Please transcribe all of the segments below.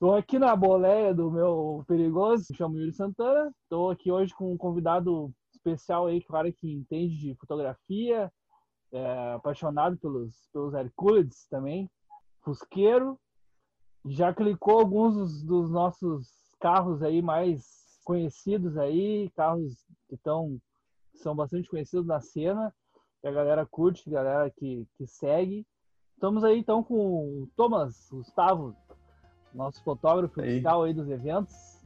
Estou aqui na boleia do meu perigoso, me chamo Yuri Santana. Estou aqui hoje com um convidado especial aí, cara que entende de fotografia, é, apaixonado pelos, pelos Hercules também, fusqueiro. Já clicou alguns dos, dos nossos carros aí mais conhecidos aí, carros que estão são bastante conhecidos na cena, que a galera curte, a galera que, que segue. Estamos aí então com o Thomas Gustavo, nosso fotógrafo Aí. oficial aí dos eventos.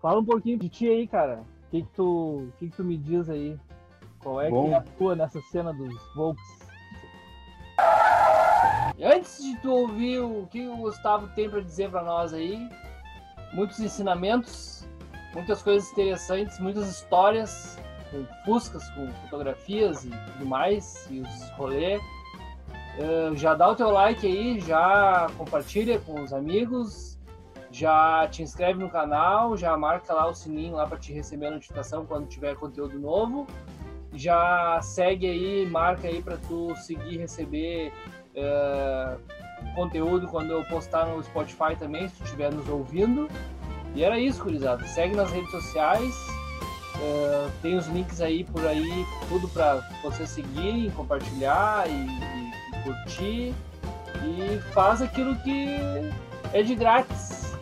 Fala um pouquinho de ti aí, cara. O que, que, tu, que, que tu me diz aí? Qual é Bom. que atua nessa cena dos Volks? Antes de tu ouvir o que o Gustavo tem para dizer para nós aí, muitos ensinamentos, muitas coisas interessantes, muitas histórias com fuscas, com fotografias e tudo mais, e os rolê. Já dá o teu like aí, já compartilha com os amigos, já te inscreve no canal, já marca lá o sininho lá para te receber a notificação quando tiver conteúdo novo. Já segue aí, marca aí para tu seguir receber eh, conteúdo quando eu postar no Spotify também, se tu estiver nos ouvindo. E era isso, gurizada. Segue nas redes sociais. eh, tem os links aí por aí, tudo para vocês seguirem, compartilhar e- e curtir. E faz aquilo que é de grátis.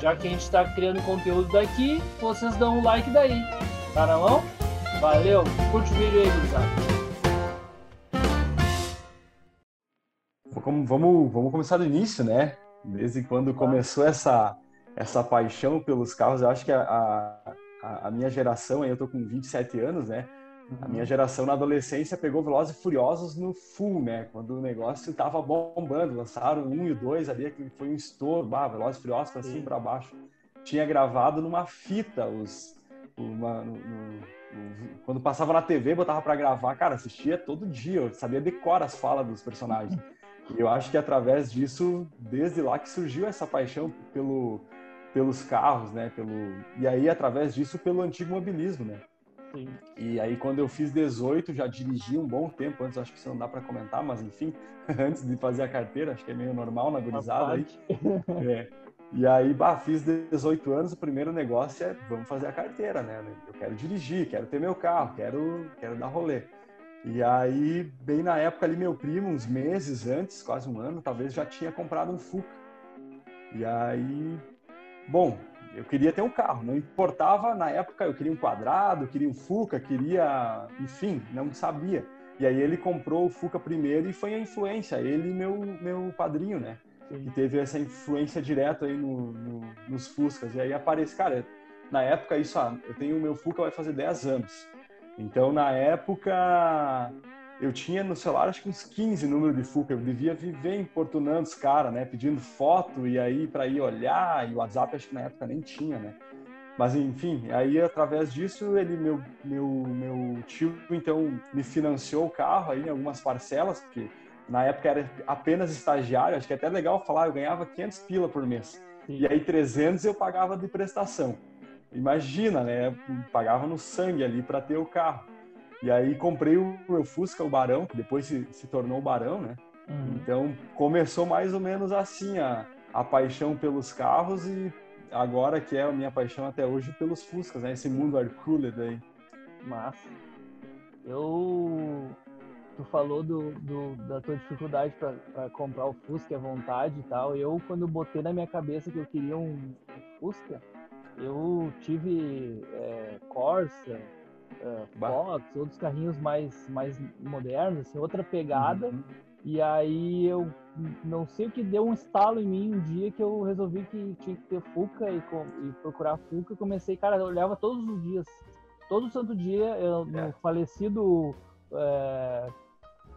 Já que a gente está criando conteúdo daqui, vocês dão um like daí. Tá na mão? Valeu! Curte o vídeo aí, gurizada. Vamos, vamos, vamos começar do início, né? Desde quando começou essa, essa paixão pelos carros, eu acho que a, a, a minha geração, eu tô com 27 anos, né? A minha geração na adolescência pegou Velozes e Furiosos no full, né? Quando o negócio tava bombando, lançaram um e o dois ali, que foi um estouro, bah, Velozes e Furiosos pra cima e pra baixo. Tinha gravado numa fita os... Uma, no- no- quando passava na TV, botava pra gravar, cara, assistia todo dia, eu sabia decorar as falas dos personagens. E eu acho que através disso, desde lá que surgiu essa paixão pelo, pelos carros, né? Pelo, e aí, através disso, pelo antigo mobilismo, né? Sim. E aí, quando eu fiz 18, já dirigi um bom tempo. Antes, acho que isso não dá para comentar, mas enfim, antes de fazer a carteira, acho que é meio normal na gurizada aí. É. E aí, bah, fiz 18 anos, o primeiro negócio é vamos fazer a carteira, né? Eu quero dirigir, quero ter meu carro, quero, quero dar rolê. E aí, bem na época ali, meu primo, uns meses antes, quase um ano, talvez já tinha comprado um Fuca. E aí, bom, eu queria ter um carro, não importava na época, eu queria um quadrado, eu queria um Fuca, queria, enfim, não sabia. E aí ele comprou o Fuca primeiro e foi a influência, ele e meu, meu padrinho, né? Sim. que teve essa influência direta aí no, no- nos Fuscas. E aí aparece, cara, na época isso, ah, eu tenho o meu Fusca vai fazer 10 anos. Então, na época, eu tinha no celular acho que uns 15 números de Fusca. Eu devia viver importunando os caras, né? Pedindo foto e aí para ir olhar. E o WhatsApp acho que na época nem tinha, né? Mas enfim, aí através disso, ele, meu, meu, meu tio, então, me financiou o carro aí em algumas parcelas, porque na época era apenas estagiário, acho que é até legal falar, eu ganhava 500 pila por mês. E aí 300 eu pagava de prestação. Imagina, né? Pagava no sangue ali para ter o carro. E aí comprei o meu Fusca, o Barão, que depois se, se tornou o Barão, né? Uhum. Então começou mais ou menos assim a, a paixão pelos carros e agora que é a minha paixão até hoje pelos Fuscas, né? Esse mundo Hercules aí. Massa. Eu. Tu falou do, do- da tua dificuldade para comprar o Fusca à vontade e tal. Eu, quando botei na minha cabeça que eu queria um, um Fusca, eu tive é, Corsa, Bah. Fox, outros carrinhos mais, mais modernos, assim, outra pegada. Uhum. E aí eu não sei o que deu um estalo em mim um dia que eu resolvi que tinha que ter Fuca e, com- e procurar Fuca. Comecei, cara, eu olhava todos os dias. Todo santo dia, eu, no É. falecido. é,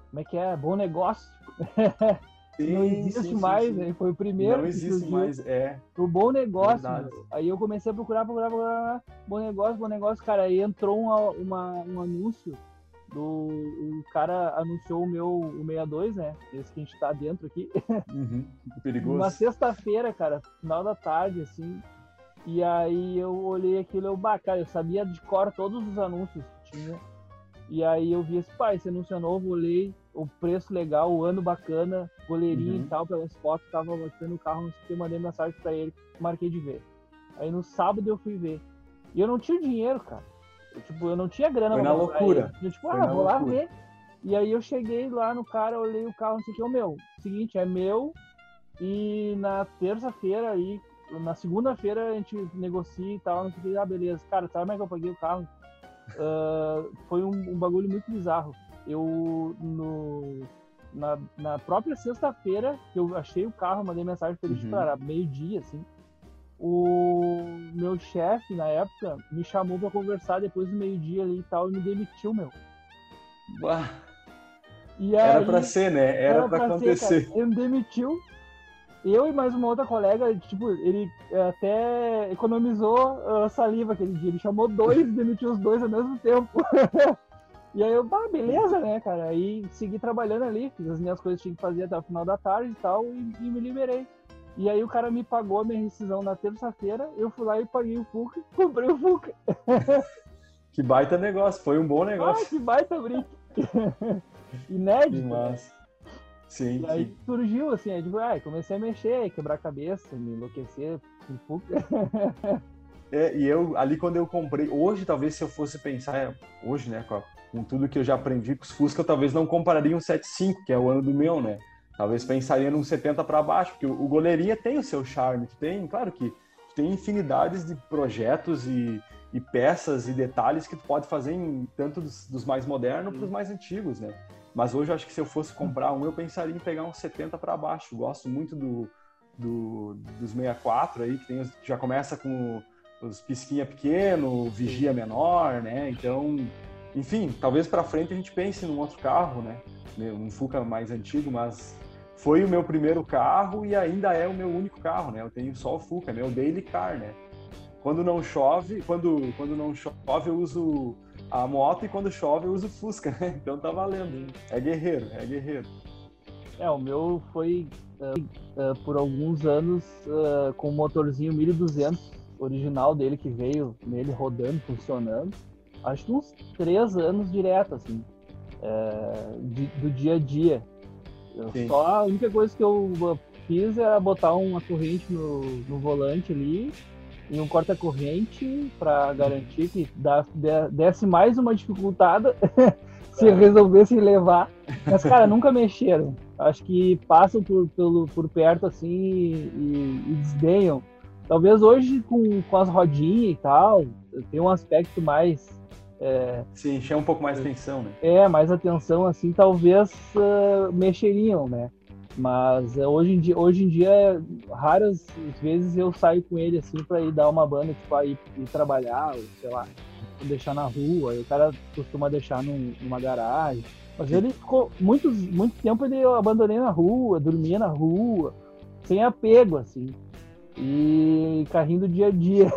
como é que é? Bom negócio. Sim, não existe sim, sim, mais, sim. né? Foi o primeiro. Não existe mais, é. O bom negócio. Aí eu comecei a procurar, procurar, procurar. Bom negócio, bom negócio, cara. Aí entrou uma, uma- um anúncio do. O cara anunciou o meu o 62, né? Esse que a gente tá dentro aqui. Uhum. Perigoso. Uma sexta-feira, cara, final da tarde, assim. E aí eu olhei aquilo eu, bah, cara, eu sabia de cor todos os anúncios que tinha. E aí eu vi esse, pá, esse anúncio é novo, olhei o preço legal, o ano bacana, goleirinho uhum. e tal, pelas fotos, tava mostrando o carro, não sei o que, mandei mensagem pra ele, marquei de ver. Aí no sábado eu fui ver. E eu não tinha dinheiro, cara. Eu, tipo, eu não tinha grana Foi na loucura. Eu, tipo, ah, vou loucura. lá ver. E aí eu cheguei lá no cara, olhei o carro, não sei o que, o meu, seguinte, é meu, e na terça-feira aí, na segunda-feira a gente negocia e tal, não sei o que, ah, beleza. Cara, sabe como é que eu paguei o carro? Uh, foi um, um, bagulho muito bizarro. Eu, no, na, na própria sexta-feira, que eu achei o carro, mandei mensagem pra ele, uhum. para meio-dia, assim, o meu chefe, na época, me chamou para conversar depois do meio-dia ali e tal, e me demitiu, meu. E aí, era para ser, né? Era, era para acontecer. Ser, ele me demitiu. Eu e mais uma outra colega, tipo, ele até economizou uh, saliva aquele dia. Ele chamou dois e demitiu os dois ao mesmo tempo. e aí eu, bah, beleza, né, cara? Aí segui trabalhando ali, fiz as minhas coisas que tinha que fazer até o final da tarde e tal, e, e me liberei. E aí o cara me pagou a minha rescisão na terça-feira, eu fui lá e paguei o Fuca, comprei o Fuca. que baita negócio, foi um bom negócio. Ah, que baita brinco. inédito. Que massa. Sim. E aí surgiu assim, aí, tipo, ah, comecei a mexer, quebrar a cabeça, me enlouquecer com É, e eu, ali quando eu comprei, hoje talvez se eu fosse pensar, é, hoje, né, com, com tudo que eu já aprendi com os Fusca, eu talvez não compraria um 75, que é o ano do meu, né? Talvez pensaria num 70 para baixo, porque o, o goleirinha tem o seu charme, tem, claro que tem infinidades de projetos e, e peças e detalhes que tu pode fazer em tanto dos, dos mais modernos para os mais antigos, né? Mas hoje eu acho que se eu fosse comprar um, eu pensaria em pegar um 70 para baixo. Gosto muito do, do, dos 64 aí, que tem, já começa com os pisquinha pequeno, vigia menor, né? Então, enfim, talvez para frente a gente pense num outro carro, né? Um Fuca mais antigo, mas foi o meu primeiro carro e ainda é o meu único carro, né? Eu tenho só o Fuca, meu daily car, né? Quando não chove, quando, quando não chove, eu uso a moto e quando chove eu uso Fusca, né? Então tá valendo. É guerreiro, é guerreiro. É, o meu foi uh, uh, por alguns anos uh, com o motorzinho 1200 original dele que veio nele rodando, funcionando. Acho que uns três anos direto, assim, de, do dia a dia. Só a única coisa que eu fiz era botar uma corrente no, no volante ali e um corta-corrente para garantir que dá, desse mais uma dificultada se é. resolvesse levar. Mas, cara, nunca mexeram. Acho que passam por, pelo, por perto assim e, e desdenham. Talvez hoje, com, com as rodinhas e tal, tem um aspecto mais. É, Sim, chama um pouco mais atenção, né? É, mais atenção, assim, talvez uh, mexeriam, né? Mas é, hoje em dia, hoje em dia, raras vezes eu saio com ele assim para ir dar uma banda, tipo, aí ir, trabalhar, ou sei lá, deixar na rua. o cara costuma deixar num, numa garagem. Mas ele ficou muitos, muito tempo ele eu abandonei na rua, dormia na rua, sem apego, assim. E carrinho do dia a dia.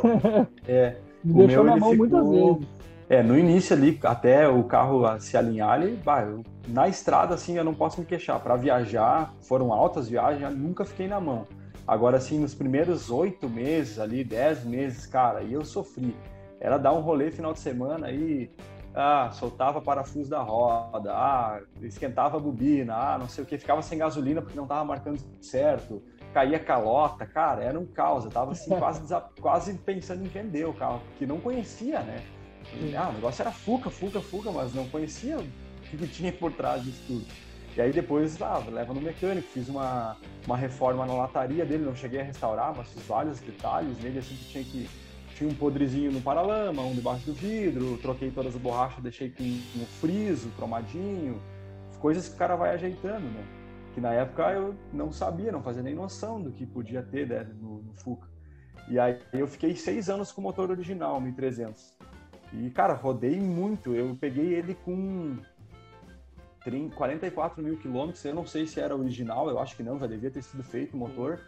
É. Me deixou na mão ficou... muitas vezes. É, no início ali, até o carro se alinhar, ele, bah, eu, na estrada, assim, eu não posso me queixar. Para viajar, foram altas viagens, nunca fiquei na mão. Agora, assim, nos primeiros oito meses ali, dez meses, cara, e eu sofri. Era dar um rolê final de semana aí, ah, soltava parafuso da roda, ah, esquentava a bobina, ah, não sei o que, ficava sem gasolina porque não tava marcando certo, caía calota, cara, era um caos. Eu tava assim, quase, quase pensando em vender o carro, porque não conhecia, né? Ah, o negócio era fuca, fuca, fuca, mas não conhecia o que tinha por trás disso tudo. E aí depois, ah, leva no mecânico, fiz uma, uma reforma na lataria dele, não cheguei a restaurar, mas fiz vários detalhes nele, assim, que tinha que... Tinha um podrezinho no paralama, um debaixo do vidro, troquei todas as borrachas, deixei com um friso, cromadinho, coisas que o cara vai ajeitando, né? Que na época eu não sabia, não fazia nem noção do que podia ter né, no, no Fuca. E aí eu fiquei seis anos com o motor original, 1300. E, cara, rodei muito. Eu peguei ele com 30, 44 mil quilômetros. Eu não sei se era original, eu acho que não, já devia ter sido feito o motor.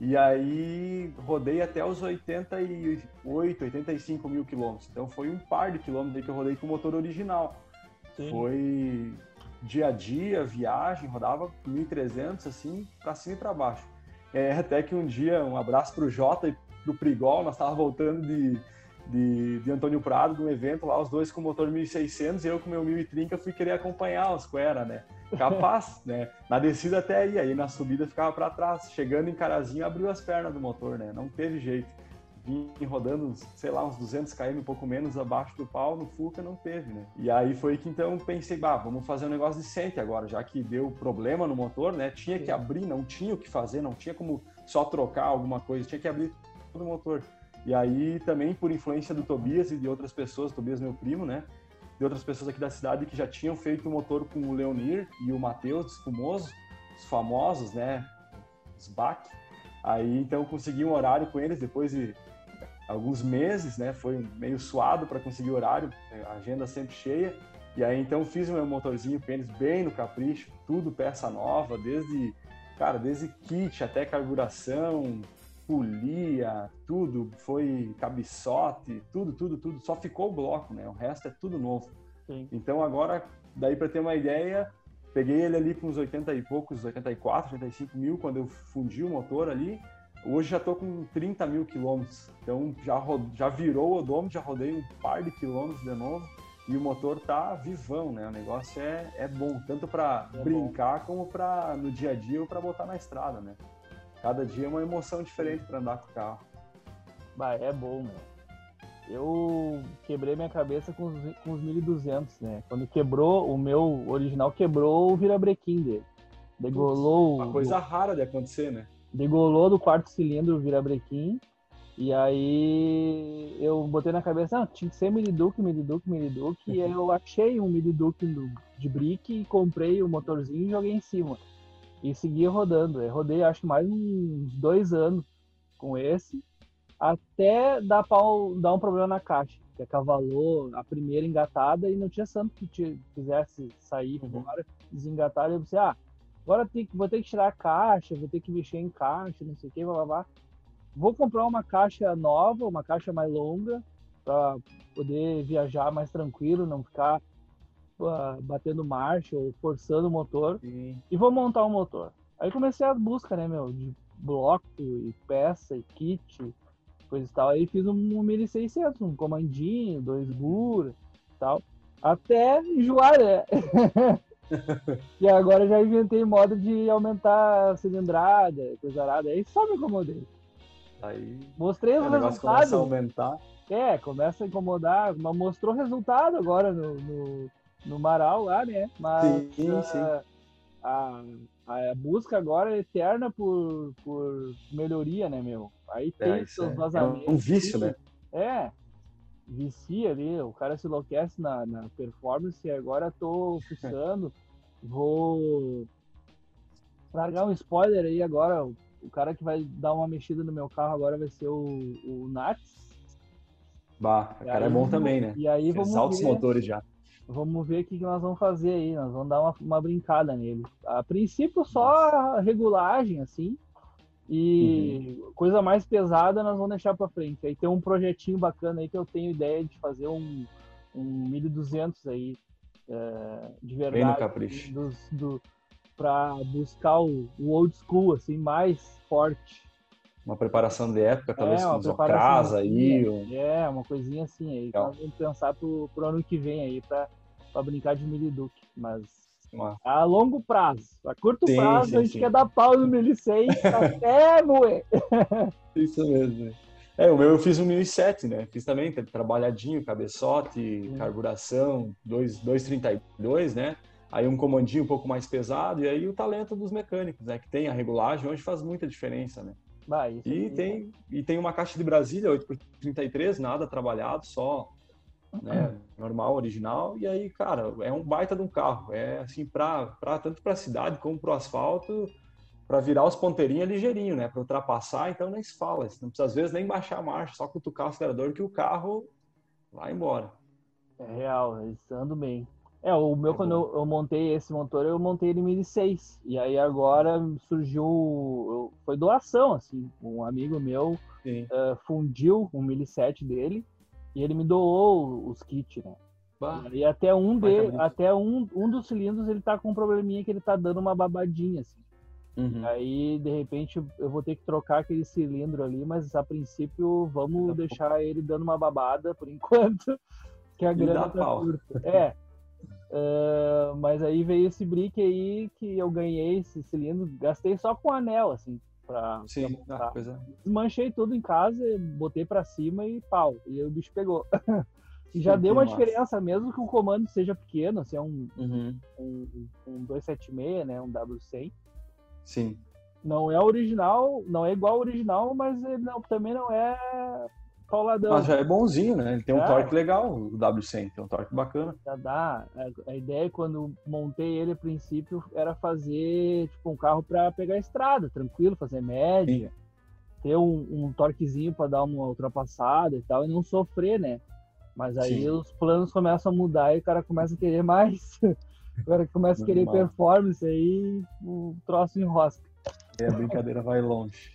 E aí rodei até os 88, 85 mil quilômetros. Então foi um par de quilômetros que eu rodei com o motor original. Sim. Foi dia a dia, viagem, rodava 1.300 assim, para cima e para baixo. É, até que um dia, um abraço para o Jota e para o Prigol, nós estávamos voltando de, de, de Antônio Prado, de um evento lá, os dois com motor 1600 e eu com meu 1030 fui querer acompanhar os Quera, né? Capaz, né? Na descida até ia, aí na subida ficava para trás. Chegando em Carazinho, abriu as pernas do motor, né? Não teve jeito. Vim rodando, sei lá, uns 200 km, um pouco menos abaixo do pau, no Fuca não teve, né? E aí foi que então pensei, bah, vamos fazer um negócio decente agora, já que deu problema no motor, né? Tinha que abrir, não tinha o que fazer, não tinha como só trocar alguma coisa, tinha que abrir todo o motor. E aí também por influência do Tobias e de outras pessoas, Tobias meu primo, né? De outras pessoas aqui da cidade que já tinham feito o motor com o Leonir e o Matheus Espumoso, os famosos, né? Os BAC. Aí então consegui um horário com eles depois de alguns meses, né? Foi meio suado para conseguir horário, agenda sempre cheia. E aí então fiz o meu motorzinho com eles bem no capricho, tudo peça nova, desde cara, desde kit até carburação, polia, tudo, foi cabeçote, tudo, tudo, tudo. Só ficou o bloco, né? O resto é tudo novo. Sim. Então agora, daí para ter uma ideia, peguei ele ali com uns 80 e poucos, 84, 85 mil, quando eu fundi o motor ali. Hoje já tô com 30 mil quilômetros. Então já, já virou o odômetro, já rodei um par de quilômetros de novo. E o motor tá vivão, né? O negócio é, é bom, tanto para é brincar bom. como para no dia a dia ou para botar na estrada, né? Cada dia é uma emoção diferente para andar com o carro. Bah, é bom, meu. Eu quebrei minha cabeça com os, com os 1200, né? Quando quebrou, o meu original quebrou o virabrequim dele. Degolou. Uma coisa rara de acontecer, né? Degolou do quarto cilindro o virabrequim. E aí eu botei na cabeça, não, tinha que ser Miliduque, Miliduque, Miliduque. e aí eu achei um Miliduque de brick e comprei o motorzinho e joguei em cima e seguia rodando. Eu rodei acho que mais uns dois anos com esse, até dar, pau, dar um problema na caixa, que acavalou a primeira engatada e não tinha santo que te, quisesse sair uhum. fora, desengatar. E eu pensei, ah, agora tem, vou ter que tirar a caixa, vou ter que mexer em caixa, não sei o que, blá, blá, blá. Vou comprar uma caixa nova, uma caixa mais longa, para poder viajar mais tranquilo, não ficar uh, batendo marcha ou forçando o motor Sim. e vou montar um motor. Aí comecei a busca, né, meu, de bloco e peça e kit, coisa e tal. Aí fiz um, um 1600, um comandinho, dois bur e tal, até enjoar, né? e agora já inventei modo de aumentar a cilindrada, coisa arada. Aí só me incomodei. Aí mostrei os resultados. Começa a aumentar. É, começa a incomodar, mas mostrou resultado agora no, no, no Marau lá, né? Mas sim, sim. A, a, a, busca agora é eterna por, por melhoria, né, meu? Aí é, tem é, seus é. vazamentos. É um vício, né? É, vicia ali, o cara se enlouquece na, na performance e agora tô fuçando, vou largar um spoiler aí agora, o, cara que vai dar uma mexida no meu carro agora vai ser o, o Nats. Bah, o cara é bom também, né? E aí vamos altos ver... motores já. Vamos ver o que nós vamos fazer aí. Nós vamos dar uma, uma brincada nele. A princípio, só regulagem, assim. E uhum. coisa mais pesada nós vamos deixar para frente. Aí tem um projetinho bacana aí que eu tenho ideia de fazer um, um 1200 aí, é, de verdade. Bem no capricho. Dos, do, para buscar o, o, old school, assim, mais forte. Uma preparação de época, talvez é, com os ocras aí. Ou... É, uma coisinha assim aí. Então vamos pensar pro, pro ano que vem aí para brincar de Miliduque. Mas uma... a longo prazo. A curto sim, prazo sim, a gente sim. quer dar pau no 1006 até moer. Isso mesmo. É, o meu eu fiz um 1007, né? Fiz também, trabalhadinho, cabeçote, carburação, 232, né? Aí um comandinho um pouco mais pesado, e aí o talento dos mecânicos, né? Que tem a regulagem, hoje faz muita diferença, né? Ah, e, tem, e tem uma caixa de Brasília 8x33, nada trabalhado, só né, normal, original. E aí, cara, é um baita de um carro. É assim, pra, pra, tanto para a cidade como para o asfalto, para virar os ponteirinhos é ligeirinho, né? Para ultrapassar, então nem se fala. Você não precisa, às vezes, nem baixar a marcha, só cutucar o acelerador que o carro vai embora. É real, eles andam bem. É, o meu, é quando eu, eu, montei esse motor, eu montei ele em 2006. E aí agora surgiu. Foi doação, assim. Um amigo meu uh, fundiu um 1007 dele e ele me doou os kits, né? Bah. E até um de, até um, um dos cilindros ele tá com um probleminha que ele tá dando uma babadinha, assim. Uhum. Aí, de repente, eu vou ter que trocar aquele cilindro ali, mas a princípio vamos tá deixar ele dando uma babada por enquanto, que a grana tá curta. É, Uh, mas aí veio esse brick aí que eu ganhei esse cilindro, gastei só com anel, assim, pra. Sim, pra ah. É. Desmanchei tudo em casa, botei pra cima e pau. E aí o bicho pegou. e já Sim, deu uma massa. diferença, mesmo que o comando seja pequeno, assim, é um, uhum. um, um 276, né? Um W100. Sim. Não é original, não é igual ao original, mas ele não, também não é pauladão. Mas já é bonzinho, né? Ele tem um é. torque legal, o W100, tem um torque bacana. Já dá. A ideia, quando montei ele a princípio, era fazer tipo, um carro para pegar estrada, tranquilo, fazer média, Sim. ter um, um torquezinho para dar uma ultrapassada e tal, e não sofrer, né? Mas aí Sim. os planos começam a mudar e o cara começa a querer mais. o cara começa a querer performance, aí o troço enrosca. É, a brincadeira vai longe.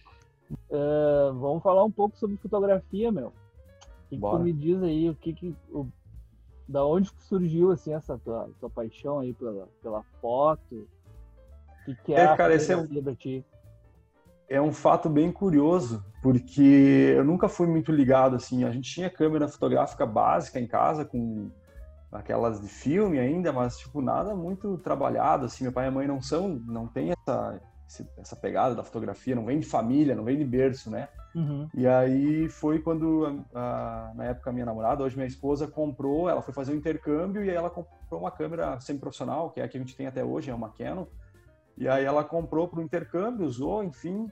Uh, vamos falar um pouco sobre fotografia, meu. O que, que tu me diz aí? O que que, o, da onde surgiu assim essa tua, tua paixão aí pela, pela foto? O que, que é, é cara, esse é um, é um fato bem curioso, porque eu nunca fui muito ligado assim. A gente tinha câmera fotográfica básica em casa com aquelas de filme ainda, mas tipo nada muito trabalhado assim. Meu pai e minha mãe não são, não tem essa essa pegada da fotografia, não vem de família, não vem de berço, né? Uhum. E aí foi quando, a, a, na época, a minha namorada, hoje minha esposa, comprou, ela foi fazer um intercâmbio e aí ela comprou uma câmera semi-profissional, que é a que a gente tem até hoje, é uma Canon. E aí ela comprou para o intercâmbio, usou, enfim,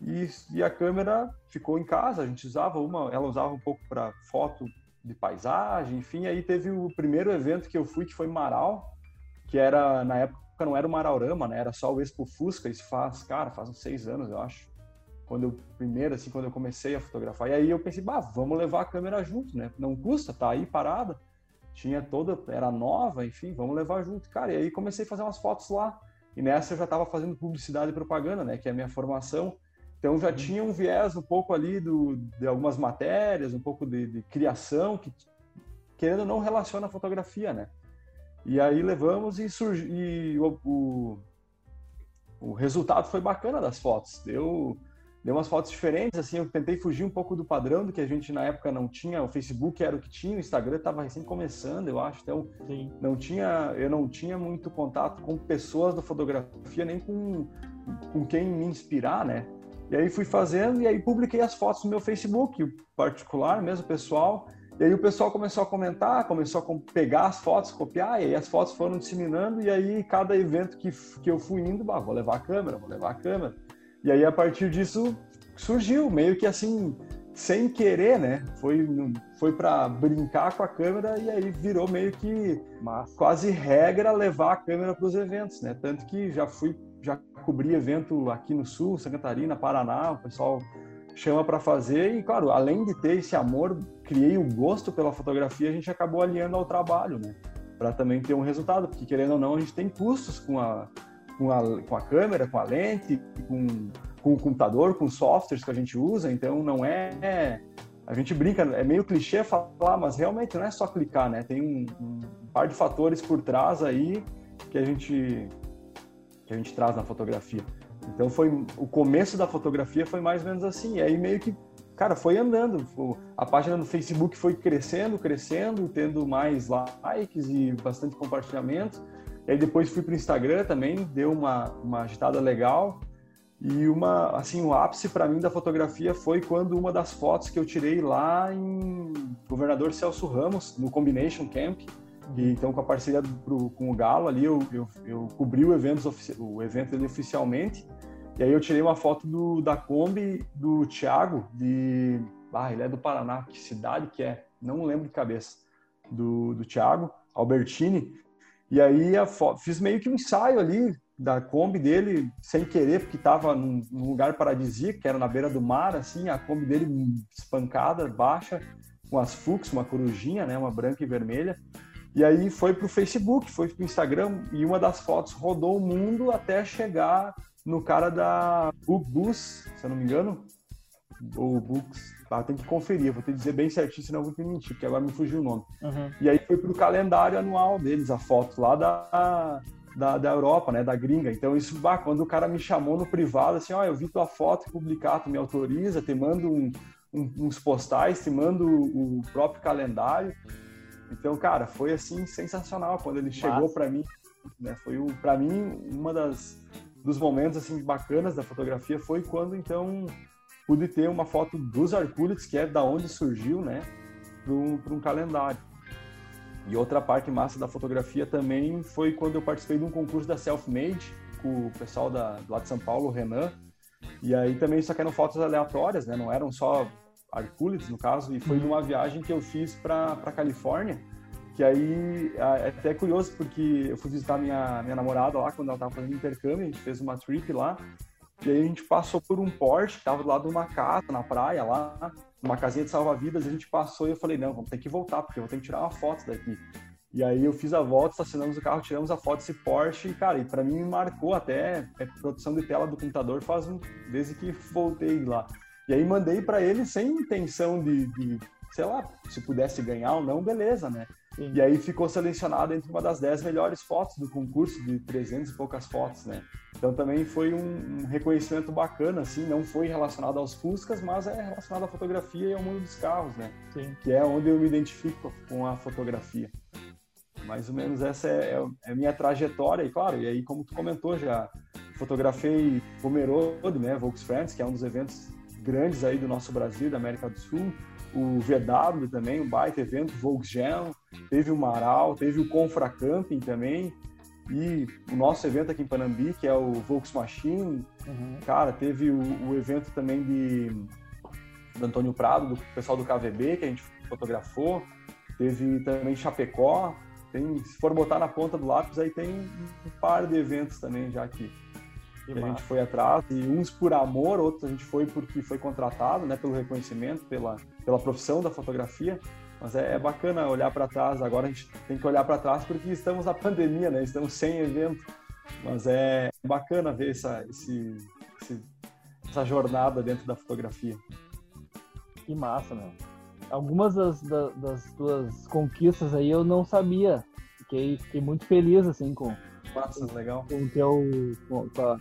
e, e, a câmera ficou em casa. A gente usava uma, ela usava um pouco para foto de paisagem, enfim. Aí teve o primeiro evento que eu fui, que foi em Marau, que era na época época não era o Maraurama, né? Era só o Expo Fusca, isso faz, cara, faz uns seis anos, eu acho. Quando eu, primeiro, assim, quando eu comecei a fotografar. E aí eu pensei, bah, vamos levar a câmera junto, né? Não custa, tá aí parada. Tinha toda, era nova, enfim, vamos levar junto. Cara, e aí comecei a fazer umas fotos lá. E nessa eu já estava fazendo publicidade e propaganda, né? Que é a minha formação. Então já uhum. tinha um viés um pouco ali do, de algumas matérias, um pouco de, de criação, que querendo ou não relaciona a fotografia, né? E aí levamos e, surgi, e o, o, o, resultado foi bacana das fotos. Deu, deu umas fotos diferentes, assim, eu tentei fugir um pouco do padrão do que a gente na época não tinha. O Facebook era o que tinha, o Instagram estava recém começando, eu acho. Então, Sim. não tinha, eu não tinha muito contato com pessoas da fotografia, nem com, com quem me inspirar, né? E aí fui fazendo e aí publiquei as fotos no meu Facebook, particular mesmo, pessoal. E aí o pessoal começou a comentar, começou a pegar as fotos, copiar, e aí as fotos foram disseminando, e aí cada evento que, que eu fui indo, bah, vou levar a câmera, vou levar a câmera. E aí a partir disso surgiu, meio que assim, sem querer, né? Foi, foi para brincar com a câmera e aí virou meio que Massa. quase regra levar a câmera para os eventos, né? Tanto que já fui, já cobri evento aqui no Sul, Santa Catarina, Paraná, o pessoal chama para fazer e, claro, além de ter esse amor, criei o gosto pela fotografia, a gente acabou alinhando ao trabalho, né? Para também ter um resultado, porque querendo ou não, a gente tem custos com a, com a, com a câmera, com a lente, com, com o computador, com softwares que a gente usa, então não é. A gente brinca, é meio clichê falar, mas realmente não é só clicar, né? Tem um, um par de fatores por trás aí que a gente que a gente traz na fotografia. Então foi o começo da fotografia foi mais ou menos assim. E aí meio que, cara, foi andando. A página no Facebook foi crescendo, crescendo, tendo mais likes e bastante compartilhamento. E aí depois fui para o Instagram também, deu uma, uma agitada legal. E uma, assim, o ápice para mim da fotografia foi quando uma das fotos que eu tirei lá em Governador Celso Ramos, no Combination Camp, e, então, com a parceria pro, com o Galo ali, eu, eu, eu cobri o evento, o evento oficialmente. E aí eu tirei uma foto do, da Kombi do Thiago, de. Ah, ele é do Paraná, que cidade que é? Não lembro de cabeça. Do, do Thiago, Albertini. E aí a foto, fiz meio que um ensaio ali da Kombi dele, sem querer, porque estava num, num, lugar paradisíaco, que era na beira do mar, assim, a Kombi dele espancada, baixa, com as Fux, uma corujinha, né, uma branca e vermelha. E aí foi para o Facebook, foi para o Instagram, e uma das fotos rodou o mundo até chegar no cara da Books, se eu não me engano, ou Books, tá? tem que conferir, vou te dizer bem certinho, senão eu vou te mentir, porque agora me fugiu o nome. Uhum. E aí foi pro calendário anual deles, a foto lá da, da, da Europa, né, da gringa. Então isso, bah, quando o cara me chamou no privado, assim, ó, oh, eu vi tua foto publicar, tu me autoriza, te mando um, um, uns postais, te mando o próprio calendário. Então, cara, foi assim sensacional quando ele chegou para mim, né? Foi para mim uma das dos momentos assim bacanas da fotografia foi quando então pude ter uma foto dos Arculites, que é da onde surgiu, né, para um, um calendário. E outra parte massa da fotografia também foi quando eu participei de um concurso da Self Made com o pessoal da, lá de São Paulo, o Renan. E aí também só que eram fotos aleatórias, né? Não eram só Arculites, no caso, e foi numa viagem que eu fiz para Califórnia, que aí é até curioso porque eu fui visitar minha, minha namorada lá quando ela estava fazendo intercâmbio, a gente fez uma trip lá, e aí a gente passou por um Porsche que estava do lado de uma casa na praia lá, uma casinha de salva-vidas, a gente passou e eu falei, não, vamos ter que voltar, porque eu vou ter que tirar uma foto daqui. E aí eu fiz a volta, estacionamos o carro, tiramos a foto desse Porsche, e, cara, e para mim me marcou até é, produção de tela do computador faz um, desde que voltei lá. E aí mandei para ele sem intenção de, de, sei lá, se pudesse ganhar ou não, beleza, né? E aí ficou selecionado entre uma das 10 melhores fotos do concurso de 300 e poucas fotos, né? Então também foi um, um, reconhecimento bacana, assim, não foi relacionado aos Fuscas, mas é relacionado à fotografia e ao mundo dos carros, né? Sim. Que é onde eu me identifico com a fotografia. Mais ou menos essa é, é, é a minha trajetória, e claro, e aí como tu comentou já, fotografei Pomerode, né, Volksfriends, que é um dos eventos grandes aí do nosso Brasil, da América do Sul, o VW também, um baita evento, Volkswagen, teve o Marau, teve o Confra Camping também, e o nosso evento aqui em Panambi, que é o Volks Machine, uhum. cara, teve o, o, evento também de do Antônio Prado, do pessoal do KVB, que a gente fotografou, teve também Chapecó, tem, se for botar na ponta do lápis, aí tem um par de eventos também já aqui que a gente foi atrás, e uns por amor, outros a gente foi porque foi contratado, né, pelo reconhecimento, pela, pela profissão da fotografia. Mas é, é bacana olhar para trás. Agora a gente tem que olhar para trás porque estamos na pandemia, né? Estamos sem evento. Mas é bacana ver essa, esse, esse, essa jornada dentro da fotografia. Que massa, meu. Algumas das, das, das tuas conquistas aí eu não sabia. Fiquei, fiquei muito feliz, assim, com, Massa, legal. Com o teu, com, com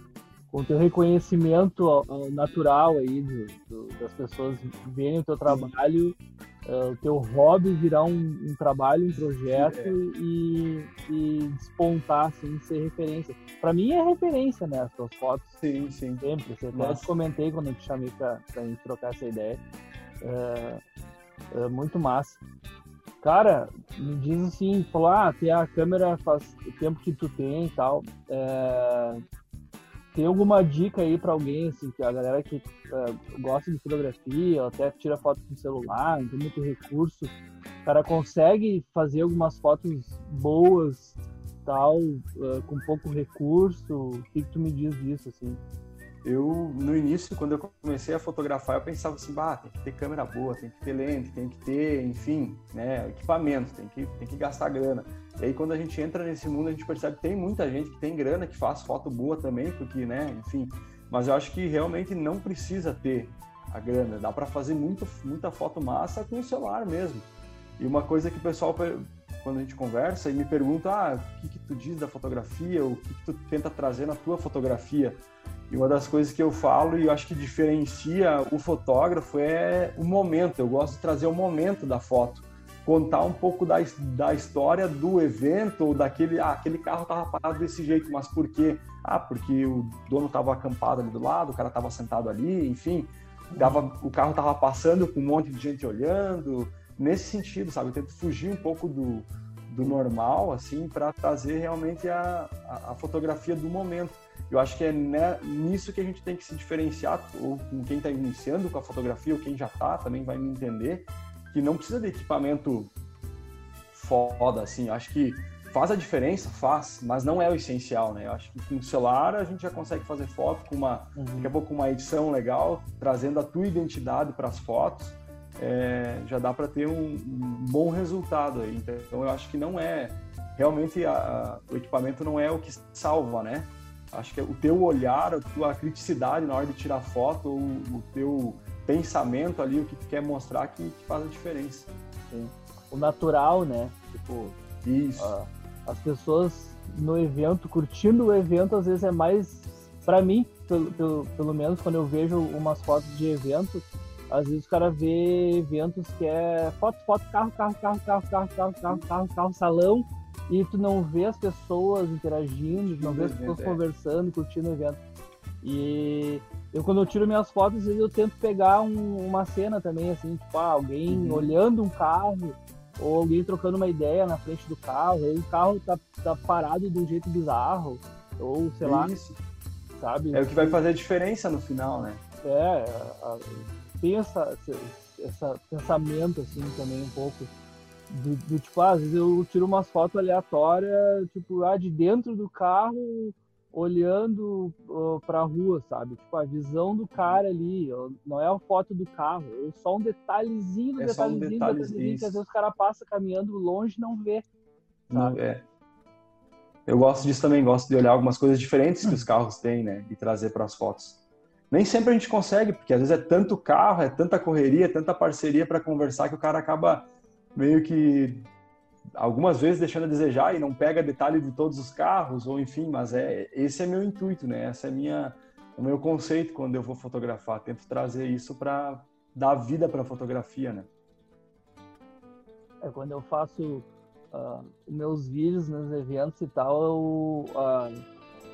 o teu reconhecimento natural aí do, do, das pessoas verem o teu trabalho, uh, o teu hobby virar um, um trabalho, um projeto é. e, e, despontar, assim, ser referência. Para mim é referência, né? As tuas fotos. Sim, sim. Sempre. Você até te comentei quando eu te chamei para gente trocar essa ideia. É, é muito massa. Cara, me diz assim, falou, ah, tem a câmera faz o tempo que tu tem e tal. É... Tem alguma dica aí para alguém, assim, que a galera que é, gosta de fotografia, ou até tira foto com celular, não tem muito recurso, o cara consegue fazer algumas fotos boas, tal, uh, com pouco recurso? O que, que tu me diz disso, assim? Eu no início quando eu comecei a fotografar eu pensava assim bah tem que ter câmera boa tem que ter lente tem que ter enfim né equipamento tem que tem que gastar grana. E aí quando a gente entra nesse mundo a gente percebe que tem muita gente que tem grana que faz foto boa também porque né enfim. Mas eu acho que realmente não precisa ter a grana. Dá para fazer muito, muita foto massa com o celular mesmo. E uma coisa que o pessoal quando a gente conversa e me pergunta ah, o que, que tu diz da fotografia, o que, que tu tenta trazer na tua fotografia. E uma das coisas que eu falo e eu acho que diferencia o fotógrafo é o momento. Eu gosto de trazer o momento da foto, contar um pouco da, da história do evento ou daquele, ah, aquele carro estava parado desse jeito, mas por quê? Ah, porque o dono estava acampado ali do lado, o cara estava sentado ali, enfim, dava, o carro estava passando com um monte de gente olhando, nesse sentido, sabe? Eu tento fugir um pouco do, do normal, assim, para trazer realmente a, a, a, fotografia do momento. Eu acho que é né, nisso que a gente tem que se diferenciar, ou com quem está iniciando com a fotografia, ou quem já está também vai me entender, que não precisa de equipamento foda, assim. Eu acho que faz a diferença, faz, mas não é o essencial, né? Eu acho que com o celular a gente já consegue fazer foto com uma, uhum. daqui a pouco uma edição legal, trazendo a tua identidade para as fotos é, já dá para ter um, um, bom resultado aí. Então eu acho que não é realmente a, a, o equipamento não é o que salva, né? Acho que é o teu olhar, a tua criticidade na hora de tirar foto, o, o teu pensamento ali, o que tu quer mostrar que, que faz a diferença. Sim. O natural, né? Tipo, isso. Uh, as pessoas no evento, curtindo o evento, às vezes é mais, para mim, pelo, pelo, pelo menos quando eu vejo umas fotos de evento, às vezes o cara vê eventos que é foto, foto, carro, carro, carro, carro, carro, carro, carro, carro, carro, salão, e tu não vê as pessoas interagindo, não vê as pessoas conversando, curtindo o evento. E eu quando eu tiro minhas fotos, às vezes eu tento pegar um, uma cena também, assim, tipo, ah, alguém uhum. olhando um carro, ou alguém trocando uma ideia na frente do carro, ou o carro tá, tá parado de um jeito bizarro, ou sei lá. Isso. Sabe? É o que vai fazer a diferença no final, né? É, tem essa, esse pensamento assim também um pouco do, do, tipo, ah, às vezes eu tiro umas fotos aleatórias, tipo, ah, de dentro do carro, olhando uh, pra rua, sabe? Tipo, a visão do cara ali, não é a foto do carro, é só um detalhezinho do é detalhezinho, um detalhezinho que às vezes o cara passa caminhando longe e não vê. Sabe? É. Eu gosto disso também, gosto de olhar algumas coisas diferentes que os carros têm, né? E trazer para as fotos. Nem sempre a gente consegue, porque às vezes é tanto carro, é tanta correria, é tanta parceria para conversar que o cara acaba meio que algumas vezes deixando a desejar e não pega detalhe de todos os carros, ou enfim, mas é esse é meu intuito, né? Essa é minha o meu conceito quando eu vou fotografar, tento trazer isso para dar vida para a fotografia, né? É quando eu faço uh, meus vídeos nos eventos e tal, eu uh,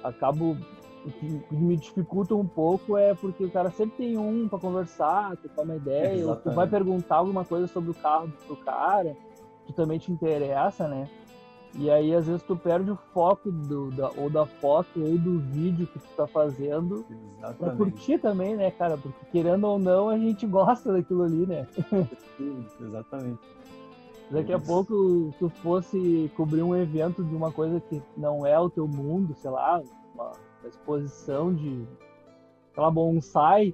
acabo o que me dificulta um pouco é porque o cara sempre tem um para conversar, trocar uma ideia, ou tu vai perguntar alguma coisa sobre o carro pro cara, que também te interessa, né? E aí, às vezes, tu perde o foco do, da, ou da foto ou do vídeo que tu tá fazendo Exatamente. pra curtir também, né, cara? Porque querendo ou não, a gente gosta daquilo ali, né? Exatamente. Daqui a pouco tu fosse cobrir um evento de uma coisa que não é o teu mundo, sei lá, uma exposição de, lá, bonsai,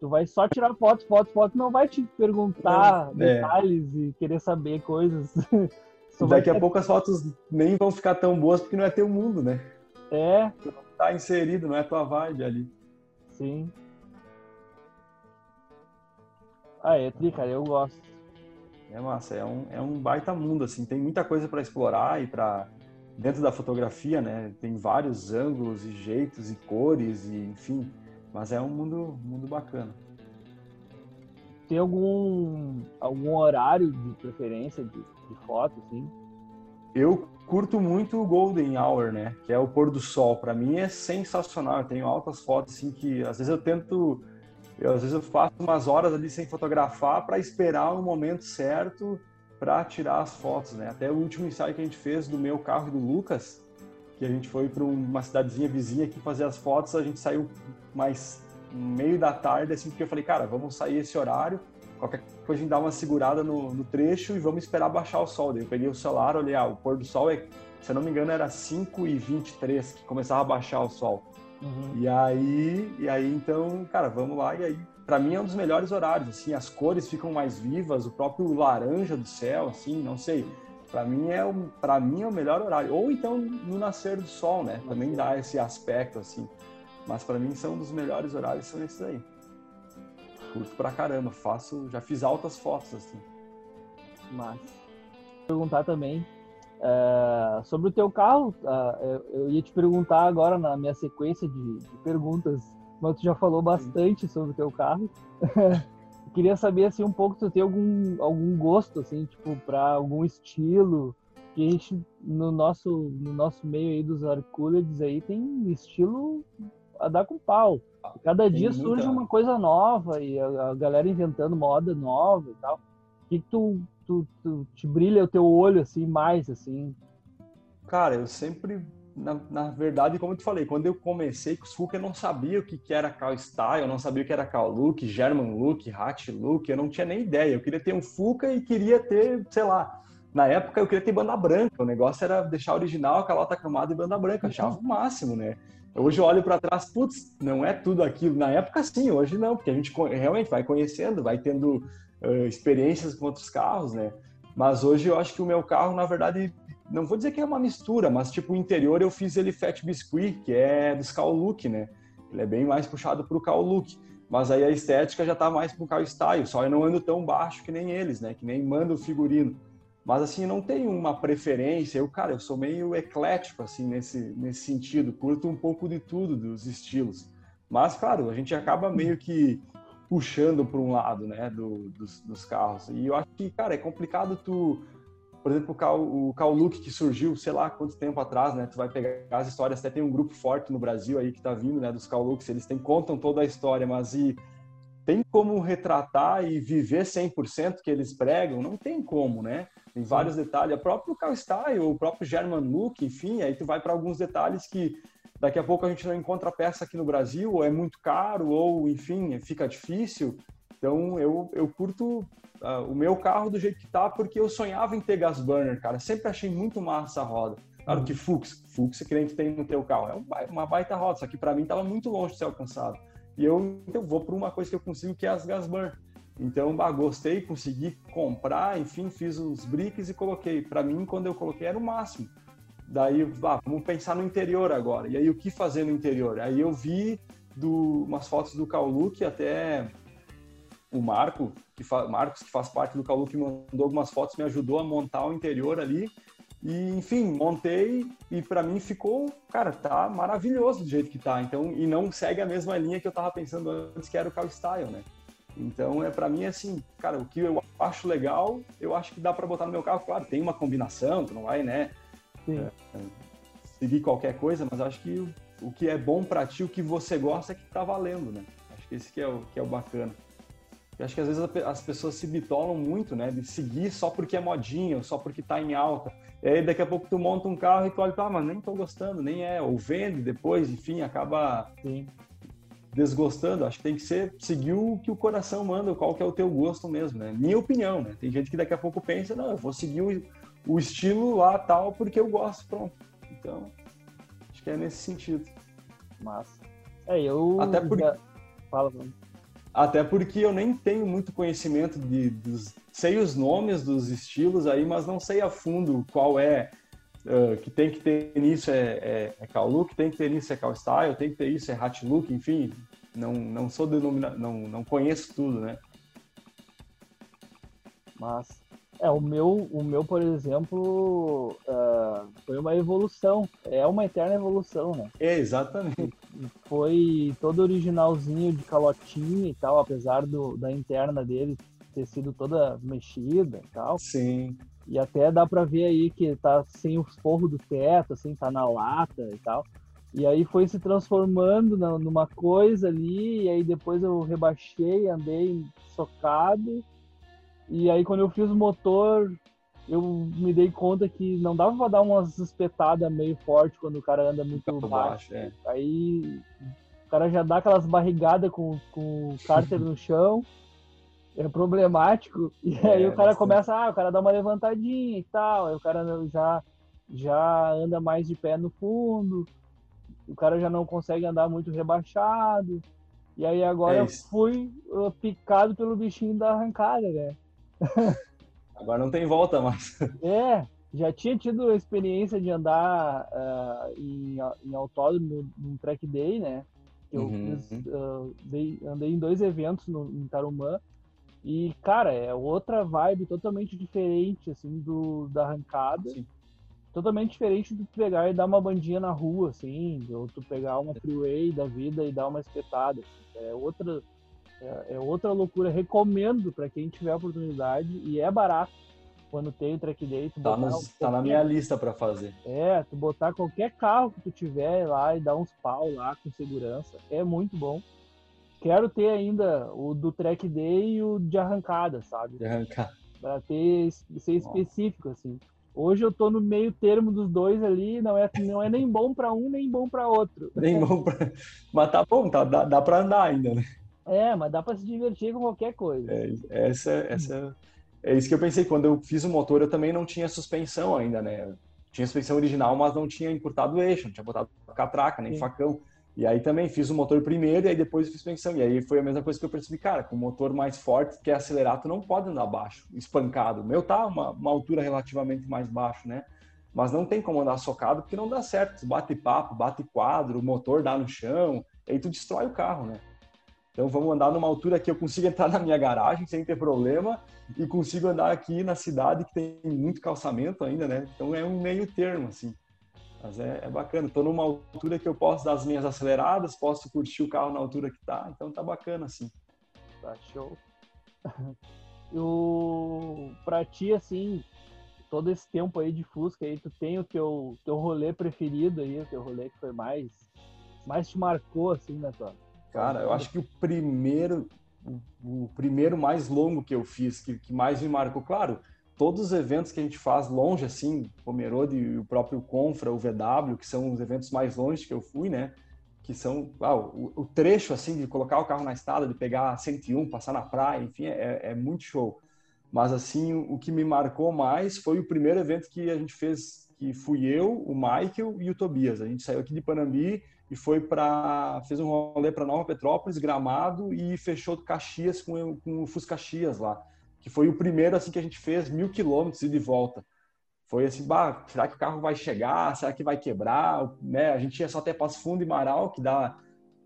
tu vai só tirar foto, foto, foto, não vai te perguntar é, detalhes é. e querer saber coisas. Daqui ter... a pouco as fotos nem vão ficar tão boas porque não é teu mundo, né? É. Tu não tá inserido, não é tua vibe ali. Sim. Ah, é tri, cara, eu gosto. É massa, é um, é um baita mundo, assim, tem muita coisa para explorar e para dentro da fotografia, né? Tem vários ângulos e jeitos e cores e enfim, mas é um mundo mundo bacana. Tem algum algum horário de preferência de, de foto, assim? Eu curto muito o golden hour, né? Que é o pôr do sol. Para mim é sensacional. Eu tenho altas fotos assim que às vezes eu tento eu, às vezes eu faço umas horas ali sem fotografar para esperar o momento certo para tirar as fotos, né? Até o último ensaio que a gente fez do meu carro e do Lucas, que a gente foi para uma cidadezinha vizinha aqui fazer as fotos, a gente saiu mais meio da tarde, assim, porque eu falei, cara, vamos sair esse horário, qualquer coisa a gente dá uma segurada no, no trecho e vamos esperar baixar o sol. Daí eu peguei o celular, olhei, ah, o pôr do sol é, se eu não me engano, era 5 e 23 que começava a baixar o sol. Uhum. E aí, e aí, então, cara, vamos lá, e aí para mim é um dos melhores horários, assim, as cores ficam mais vivas, o próprio laranja do céu, assim, não sei. Para mim é o para mim é o melhor horário. Ou então no nascer do sol, né? Também dá esse aspecto assim. Mas para mim são um dos melhores horários são esses aí. Curto pra caramba, faço, já fiz altas fotos assim. Mas perguntar também é, sobre o teu carro, uh, eu ia te perguntar agora na minha sequência de, de perguntas mas tu já falou bastante Sim. sobre o teu carro. Queria saber assim um pouco se tu tem algum algum gosto assim, tipo, para algum estilo que a gente no nosso no nosso meio aí dos Arculades aí tem estilo a dar com pau. Cada tem dia surge muita... uma coisa nova e a, a, galera inventando moda nova e tal. O que, que tu, tu, tu te brilha o teu olho assim mais assim? Cara, eu sempre na, na, verdade, como eu te falei, quando eu comecei com os Fuca, eu não sabia o que, que era Cal Style, eu não sabia o que era Cal Look, German Look, Hat Look, eu não tinha nem ideia. Eu queria ter um Fuca e queria ter, sei lá, na época eu queria ter banda branca, o negócio era deixar original, calota cromada e banda branca, eu achava o máximo, né? Hoje eu olho para trás, putz, não é tudo aquilo. Na época sim, hoje não, porque a gente realmente vai conhecendo, vai tendo uh, experiências com outros carros, né? Mas hoje eu acho que o meu carro, na verdade, não vou dizer que é uma mistura, mas tipo o interior eu fiz ele Fat Biscuit, que é do Skull Look, né? Ele é bem mais puxado pro Look, mas aí a estética já tá mais pro Cow Style, só eu não ando tão baixo que nem eles, né? Que nem manda o figurino. Mas assim, não tenho uma preferência. Eu, cara, eu sou meio eclético assim nesse nesse sentido, curto um pouco de tudo dos estilos. Mas claro, a gente acaba meio que puxando para um lado, né, do, dos, dos, carros. E eu acho que, cara, é complicado tu, por exemplo, o Cal, o Cal Look que surgiu, sei lá quanto tempo atrás, né, tu vai pegar as histórias, até tem um grupo forte no Brasil aí que tá vindo, né, dos Cal Looks, eles têm, contam toda a história, mas e tem como retratar e viver 100% que eles pregam? Não tem como, né? Tem vários detalhes. O próprio Cal Style, o próprio German Look, enfim, aí tu vai para alguns detalhes que daqui a pouco a gente não encontra peça aqui no Brasil, ou é muito caro, ou enfim, fica difícil. Então eu, eu curto uh, o meu carro do jeito que tá, porque eu sonhava em ter gas burner, cara. Sempre achei muito massa a roda. Claro que Fux, Fux que nem tu tem no teu carro, é uma baita roda, só que para mim tava muito longe de ser alcançado. E eu então, vou para uma coisa que eu consigo, que é as gas burner. Então, bah, gostei, consegui comprar, enfim, fiz os bricks e coloquei. Para mim, quando eu coloquei, era o máximo. Daí, bah, vamos pensar no interior agora. E aí, o que fazer no interior? Aí eu vi do, umas fotos do Kauluk, até o Marco, que Marcos, que faz parte do Kauluk, mandou algumas fotos, me ajudou a montar o interior ali. E, enfim, montei e para mim ficou, cara, tá maravilhoso do jeito que tá. Então, e não segue a mesma linha que eu tava pensando antes, que era o Cal Style, né? Então, é para mim assim, cara, o que eu acho legal, eu acho que dá para botar no meu carro. Claro, tem uma combinação, tu não vai, né, é, seguir qualquer coisa, mas acho que o, o que é bom para ti, o que você gosta, é que tá valendo, né? Acho que esse que é o, que é o bacana. Eu acho que às vezes as pessoas se bitolam muito, né? De seguir só porque é modinha, só porque tá em alta. E aí daqui a pouco tu monta um carro e tu olha, ah, mas nem tô gostando, nem é. Ou vende depois, enfim, acaba Sim. desgostando. Acho que tem que ser seguir o que o coração manda, qual que é o teu gosto mesmo, né? Minha opinião, né? Tem gente que daqui a pouco pensa, não, eu vou seguir o, o estilo lá tal porque eu gosto, pronto. Então, acho que é nesse sentido. Massa. É, eu. Até porque. Fala, mano. Até porque eu nem tenho muito conhecimento de. Dos... Sei os nomes dos estilos aí, mas não sei a fundo qual é. Uh, que tem que ter nisso é, é, é Look, tem que ter nisso é Cal Style, tem que ter isso é Hat Look, enfim. Não, não sou denomina... não, não conheço tudo, né? Mas é, o meu, o meu por exemplo, uh, foi uma evolução. É uma eterna evolução, né? É, exatamente. Foi todo originalzinho de calotinha e tal, apesar do, da interna dele ter sido toda mexida e tal. Sim. E até dá pra ver aí que tá sem o forro do teto, assim, tá na lata e tal. E aí foi se transformando numa coisa ali, e aí depois eu rebaixei, andei socado e aí quando eu fiz o motor, eu me dei conta que não dava pra dar umas espetadas meio forte quando o cara anda muito baixo. baixo é. Aí o cara já dá aquelas barrigadas com, com o cárter no chão. É problemático. E é, aí o cara bastante. começa, ah, o cara dá uma levantadinha e tal. Aí o cara já, já anda mais de pé no fundo. O cara já não consegue andar muito rebaixado. E aí agora é eu fui uh, picado pelo bichinho da arrancada, né? Agora não tem volta mais. É, já tinha tido a experiência de andar uh, em, em autódromo num track day, né? Eu uhum. fiz, uh, dei, andei em dois eventos no, em Tarumã. E, cara, é outra vibe totalmente diferente, assim, do, da arrancada. Sim. Totalmente diferente do pegar e dar uma bandinha na rua, assim, ou tu pegar uma freeway da vida e dar uma espetada. Assim. É outra, é, é outra loucura. Recomendo para quem tiver oportunidade e é barato quando tem o track day. Tu tá, nos, qualquer... tá na minha lista para fazer. É, tu botar qualquer carro que tu tiver lá e dar uns pau lá com segurança. É muito bom. Quero ter ainda o do track day e o de arrancada, sabe? De arrancada. Pra ter, ser específico, assim. Hoje eu tô no meio termo dos dois ali, não é, não é nem bom para um, nem bom para outro. Nem bom pra... Mas tá bom, tá, dá, dá para andar ainda, né? É, mas dá para se divertir com qualquer coisa. É, essa, essa, é isso que eu pensei. Quando eu fiz o motor, eu também não tinha suspensão ainda, né? Tinha suspensão original, mas não tinha encurtado o eixo, não tinha botado catraca, nem Sim. facão. E aí também fiz o motor primeiro e aí depois fiz suspensão. E aí foi a mesma coisa que eu percebi, cara, com o motor mais forte, que é acelerar, tu não pode andar baixo, espancado. O meu tá uma, uma altura relativamente mais baixo, né? Mas não tem como andar socado porque não dá certo. Tu bate papo, bate quadro, o motor dá no chão, aí tu destrói o carro, né? Então vamos andar numa altura que eu consiga entrar na minha garagem sem ter problema e consigo andar aqui na cidade que tem muito calçamento ainda, né? Então é um meio termo, assim. Mas é, é bacana. Estou numa altura que eu posso dar as minhas aceleradas, posso curtir o carro na altura que tá, então tá bacana, assim. Tá show. o pra ti, assim, todo esse tempo aí de Fusca aí, tu tem o teu, teu rolê preferido aí, o teu rolê que foi mais, mais te marcou, assim, na tua... Cara, eu acho que o primeiro, o, primeiro mais longo que eu fiz, que, que mais me marcou, claro, todos os eventos que a gente faz longe, assim, Pomerode e o próprio Confra, o VW, que são os eventos mais longe que eu fui, né? Que são ah, o, o, trecho, assim, de colocar o carro na estrada, de pegar 101, passar na praia, enfim, é, é muito show. Mas, assim, o que me marcou mais foi o primeiro evento que a gente fez, que fui eu, o Michael e o Tobias. A gente saiu aqui de Panambi e foi para fez um rolê para Nova Petrópolis, Gramado e fechou Caxias com, com o Fusca Caxias lá, que foi o primeiro assim que a gente fez mil quilômetros e de volta. Foi assim, bah, será que o carro vai chegar? Será que vai quebrar? Né? A gente ia só até Passo Fundo e Marau, que dá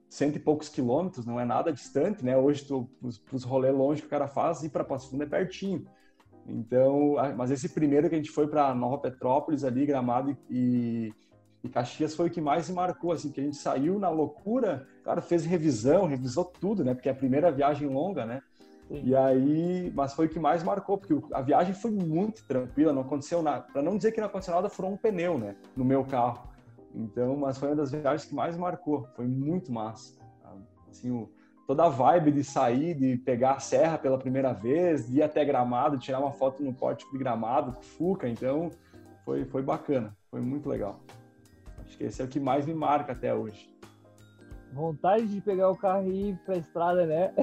cento e poucos quilômetros, não é nada distante, né? Hoje, para os rolês longe que o cara faz, ir para Passo Fundo é pertinho. Então, mas esse primeiro que a gente foi para Nova Petrópolis ali, Gramado e, e Caxias foi o que mais me marcou, assim, que a gente saiu na loucura, cara, fez revisão, revisou tudo, né? Porque é a primeira viagem longa, né? Sim. E aí, mas foi o que mais marcou, porque a viagem foi muito tranquila, não aconteceu nada. Para não dizer que não aconteceu nada, foram um pneu, né, no meu carro. Então, mas foi uma das viagens que mais marcou. Foi muito massa. Assim, o, toda a vibe de sair, de pegar a serra pela primeira vez, de ir até Gramado, tirar uma foto no pórtico de Gramado, Fuca. Então, foi, foi bacana. Foi muito legal. Acho que esse é o que mais me marca até hoje. Vontade de pegar o carro e ir pra estrada, né?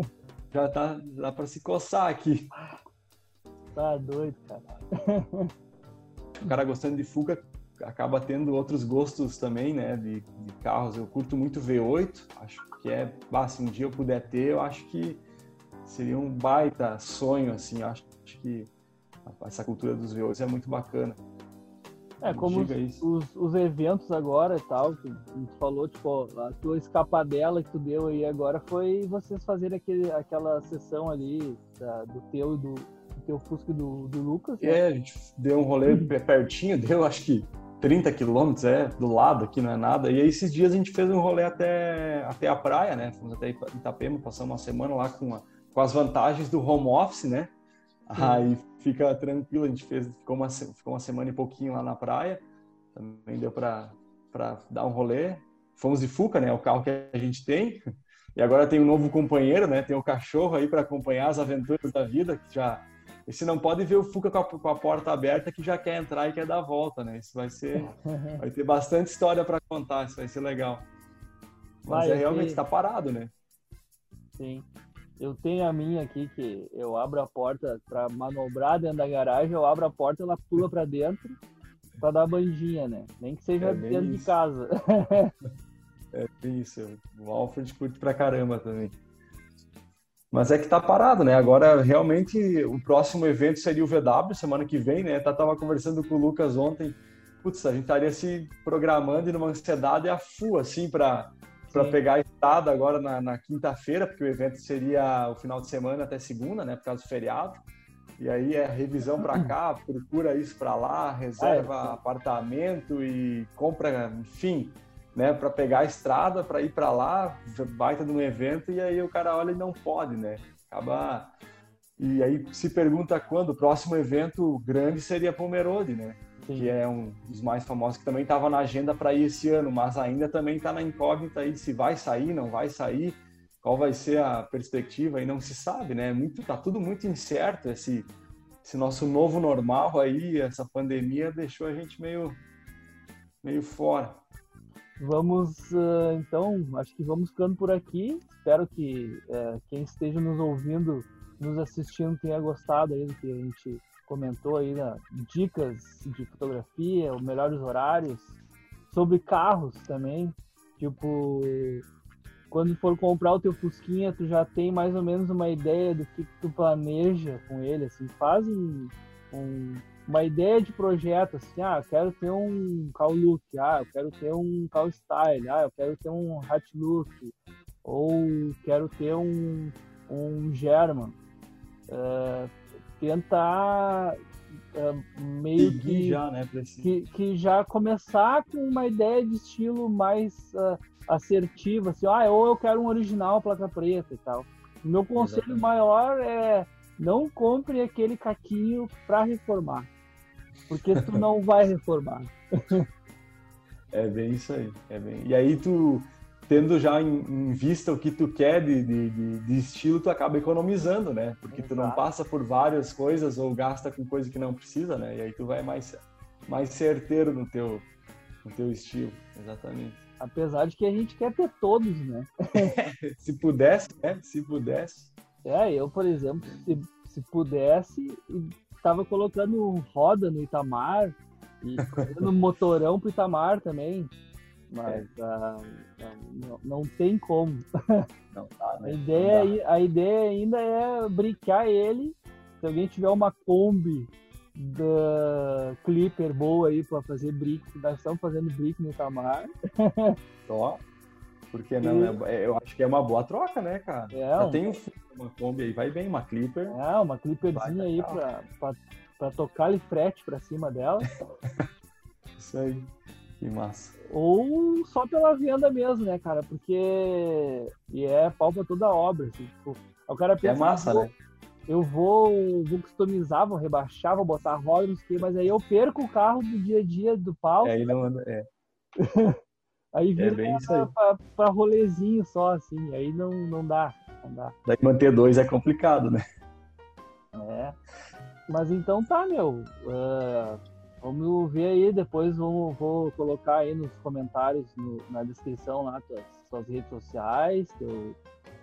Já tá, dá para se coçar aqui. Tá doido, cara. O cara gostando de Fuca acaba tendo outros gostos também, né, de, de, carros. Eu curto muito V8, acho que é, bah, se um dia eu puder ter, eu acho que seria um baita sonho, assim, acho que essa cultura dos V8 é muito bacana. É, como os, os, os, eventos agora e tal, que tu falou, tipo, a tua escapadela que tu deu aí agora foi vocês fazerem aquele, aquela sessão ali do teu e do, do, teu Fusca e do, do Lucas. Né? É, a gente deu um rolê pertinho, deu acho que 30 quilômetros, é, do lado aqui, não é nada. E aí, esses dias a gente fez um rolê até, até a praia, né? Fomos até Itapema, passamos uma semana lá com, a, com as vantagens do home office, né? Sim. Aí fica tranquilo, a gente fez, ficou uma, ficou uma semana e pouquinho lá na praia, também deu para dar um rolê. Fomos de Fuca, né? O carro que a gente tem. E agora tem um novo companheiro, né? Tem o um cachorro aí para acompanhar as aventuras da vida, que já e se não pode ver o Fuca com a, com a, porta aberta que já quer entrar e quer dar a volta, né? Isso vai ser. vai ter bastante história para contar, isso vai ser legal. Mas vai, é realmente está parado, né? Sim. Eu tenho a minha aqui que eu abro a porta para manobrar dentro da garagem, eu abro a porta, ela pula para dentro para dar bandinha, né? Nem que seja é dentro isso. de casa. é isso. O Alfred curte pra caramba também. Mas é que tá parado, né? Agora, realmente, o próximo evento seria o VW, semana que vem, né? Eu tava conversando com o Lucas ontem. Putz, a gente estaria se programando e numa ansiedade a full, assim, para para pegar a estrada agora na, na quinta-feira, porque o evento seria o final de semana até segunda, né? Por causa do feriado. E aí é revisão para cá, procura isso para lá, reserva é, apartamento e compra, enfim, né, para pegar a estrada, para ir para lá, baita de um evento, e aí o cara olha e não pode, né? Acaba. E aí se pergunta quando o próximo evento grande seria Pomerode, né? Sim. Que é um dos mais famosos, que também estava na agenda para ir esse ano, mas ainda também está na incógnita aí se vai sair, não vai sair, qual vai ser a perspectiva, e não se sabe, né? Muito, tá tudo muito incerto, esse, esse nosso novo normal aí, essa pandemia deixou a gente meio, meio fora. Vamos, uh, então, acho que vamos ficando por aqui. Espero que uh, quem esteja nos ouvindo, nos assistindo, tenha gostado aí do que a gente comentou aí, né? dicas de fotografia, os melhores horários, sobre carros também. Tipo, quando for comprar o teu Fusquinha, tu já tem mais ou menos uma ideia do que, tu planeja com ele, assim, faz um, um uma ideia de projeto, assim, ah, eu quero ter um call look, ah, eu quero ter um call style, ah, eu quero ter um hat look, ou quero ter um, um German. Uh, tentar uh, meio que, já, né, que, que, já começar com uma ideia de estilo mais uh, assertiva, assim, ah, ou eu quero um original placa preta e tal. Meu conselho Exatamente. maior é não compre aquele caquinho para reformar. Porque tu não vai reformar. É bem isso aí. É bem... E aí tu, tendo já em, em vista o que tu quer de, de, de, estilo, tu acaba economizando, né? Porque tu não passa por várias coisas ou gasta com coisa que não precisa, né? E aí tu vai mais, mais certeiro no teu, no teu estilo. Exatamente. Apesar de que a gente quer ter todos, né? se pudesse, né? Se pudesse. É, eu, por exemplo, se, se pudesse, estava colocando roda no Itamar e fazendo motorão pro Itamar também. Mas uh, não, não, tem como. Não tá, né? a, ideia, a ideia ainda é brincar ele. Se alguém tiver uma Kombi da Clipper boa aí para fazer brick, nós estamos fazendo brick no Itamar. Só. Porque não, é, eu acho que é uma boa troca, né, cara? É, Já um... tem uma Kombi aí, vai bem, uma Clipper. É, uma Clipperzinha aí para tocar ali frete para cima dela. Isso aí. Que massa. Ou só pela venda mesmo, né, cara? Porque. E é pau pra toda obra. Assim, tipo, o cara pensa. É massa, né? Eu vou, vou customizar, vou rebaixar, vou botar roda, não sei o mas aí eu perco o carro do dia a dia do pau. É, aí não anda. É. aí é vira é pra, pra, pra, rolezinho só, assim. Aí não, não dá. Não dá. Daí manter dois é complicado, né? É. Mas então tá, meu. Uh, vamos ver aí, depois vou, vou colocar aí nos comentários, no, na descrição lá, tuas, suas redes sociais, teu,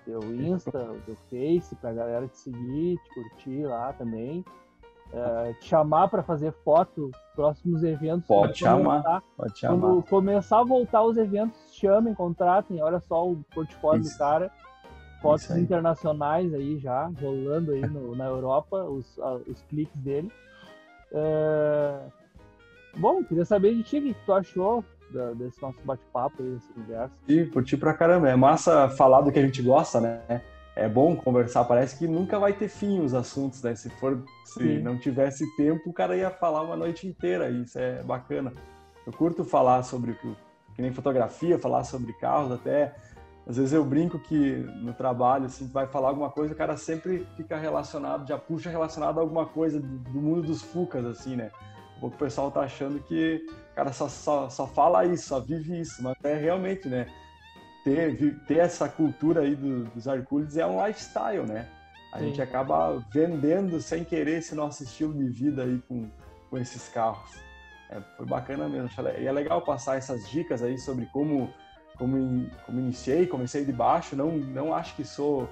teu Insta, o teu Face, pra galera te seguir, te curtir lá também. Uh, te chamar para fazer foto, próximos eventos. Pode chamar, pode chamar. Quando começar a voltar os eventos, chamem, contratem, olha só o portfólio Isso. do cara. Fotos internacionais aí já, rolando aí no, na Europa, os, os cliques dele. Uh, bom, queria saber de ti o que tu achou desse nosso bate-papo aí, desse universo. Sim, curti pra caramba. É massa falar do que a gente gosta, né? É bom conversar. Parece que nunca vai ter fim os assuntos, né? Se for, se não tivesse tempo, o cara ia falar uma noite inteira. Isso é bacana. Eu curto falar sobre o que, que nem fotografia, falar sobre carros, até às vezes eu brinco que no trabalho, assim, vai falar alguma coisa, o cara sempre fica relacionado, já puxa relacionado a alguma coisa do, do mundo dos Fucas, assim, né? O pessoal tá achando que o cara só, só, só fala isso, só vive isso, mas é realmente, né? Ter, ter essa cultura aí do, dos Hercules é um lifestyle, né? A Sim. gente acaba vendendo sem querer esse nosso estilo de vida aí com, com esses carros. É, foi bacana mesmo. E é legal passar essas dicas aí sobre como, como, como iniciei, comecei de baixo. Não, não acho que sou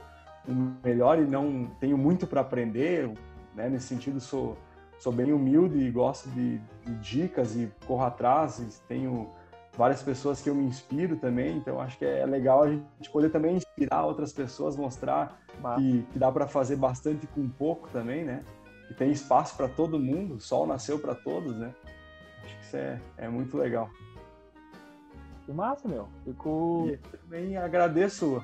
o melhor e não tenho muito para aprender. Né? Nesse sentido, sou sou bem humilde e gosto de, de, dicas e corro atrás. E tenho várias pessoas que eu me inspiro também, então acho que é legal a gente poder também inspirar outras pessoas, mostrar que, que, dá para fazer bastante com pouco também, né? Que tem espaço para todo mundo, o sol nasceu para todos, né? Acho que isso é, é muito legal. Que massa, meu. Fico... E também agradeço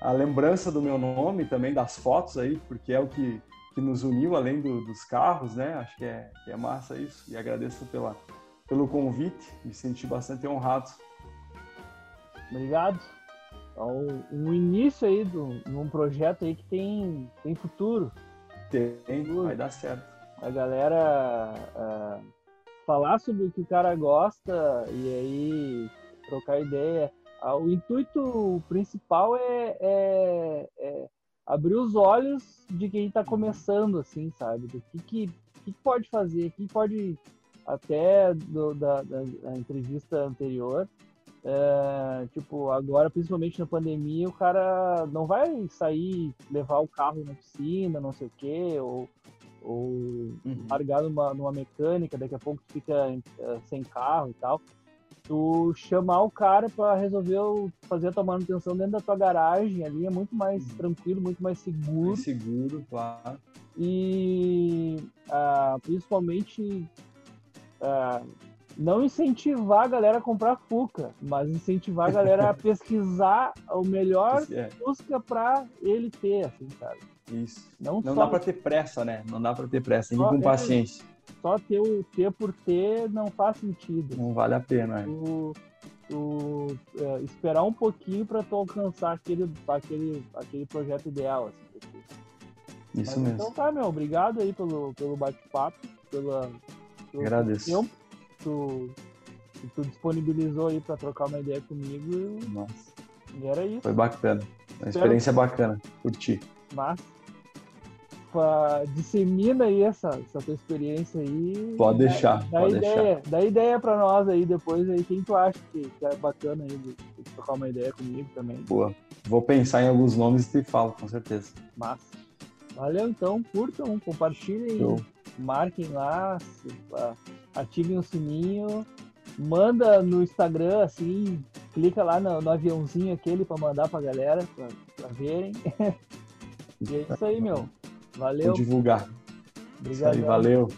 a lembrança do meu nome também, das fotos aí, porque é o que que nos uniu além do, dos carros, né? Acho que é, que é massa isso. E agradeço pela, pelo convite, me senti bastante honrado. Obrigado. Então, um início aí de um projeto aí que tem, tem futuro. Tem, futuro. vai dar certo. A galera uh, falar sobre o que o cara gosta e aí trocar ideia. Uh, o intuito principal é, é, é abrir os olhos de quem está começando, assim, sabe? Do que, que, que pode fazer, que pode, até do, da, da, da, entrevista anterior, é, tipo, agora, principalmente na pandemia, o cara não vai sair, levar o carro na piscina, não sei o quê, ou, ou uhum. largar numa, numa mecânica, daqui a pouco fica uh, sem carro e tal tu chamar o cara para resolver o, fazer a tua manutenção dentro da tua garagem ali é muito mais uhum. tranquilo, muito mais seguro. Mais seguro, claro. E uh, principalmente uh, não incentivar a galera a comprar Fuca, mas incentivar a galera a pesquisar o melhor é. busca para ele ter, assim, sabe? Isso. Não, não só... dá para ter pressa, né? Não dá para ter pressa, tem que ir com é, paciência só ter o ter por ter não faz sentido. Não vale a pena. Tu, tu é, esperar um pouquinho para tu alcançar aquele, aquele, aquele projeto ideal. Assim, Isso Mas, mesmo. Então tá, meu, obrigado aí pelo, pelo bate-papo, pela, pelo Agradeço. tempo que tu, que tu disponibilizou aí para trocar uma ideia comigo Nossa, e era isso. foi bacana. Uma experiência bacana. Curti. Mas fa- dissemina aí essa, essa tua experiência aí. Pode Dá- deixar, Dá, pode ideia, dá ideia pra nós aí depois aí, quem tu acha que, que é bacana aí de, de trocar uma ideia comigo também. Boa. Vou pensar em alguns nomes e te falo, com certeza. Mas valeu então, curtam, compartilhem, Show. marquem lá, ativem o sininho, manda no Instagram assim, clica lá no, no aviãozinho aquele pra mandar pra galera, pra, pra verem. e é isso aí, meu. Valeu, divulgar. Isso obrigado. aí, valeu.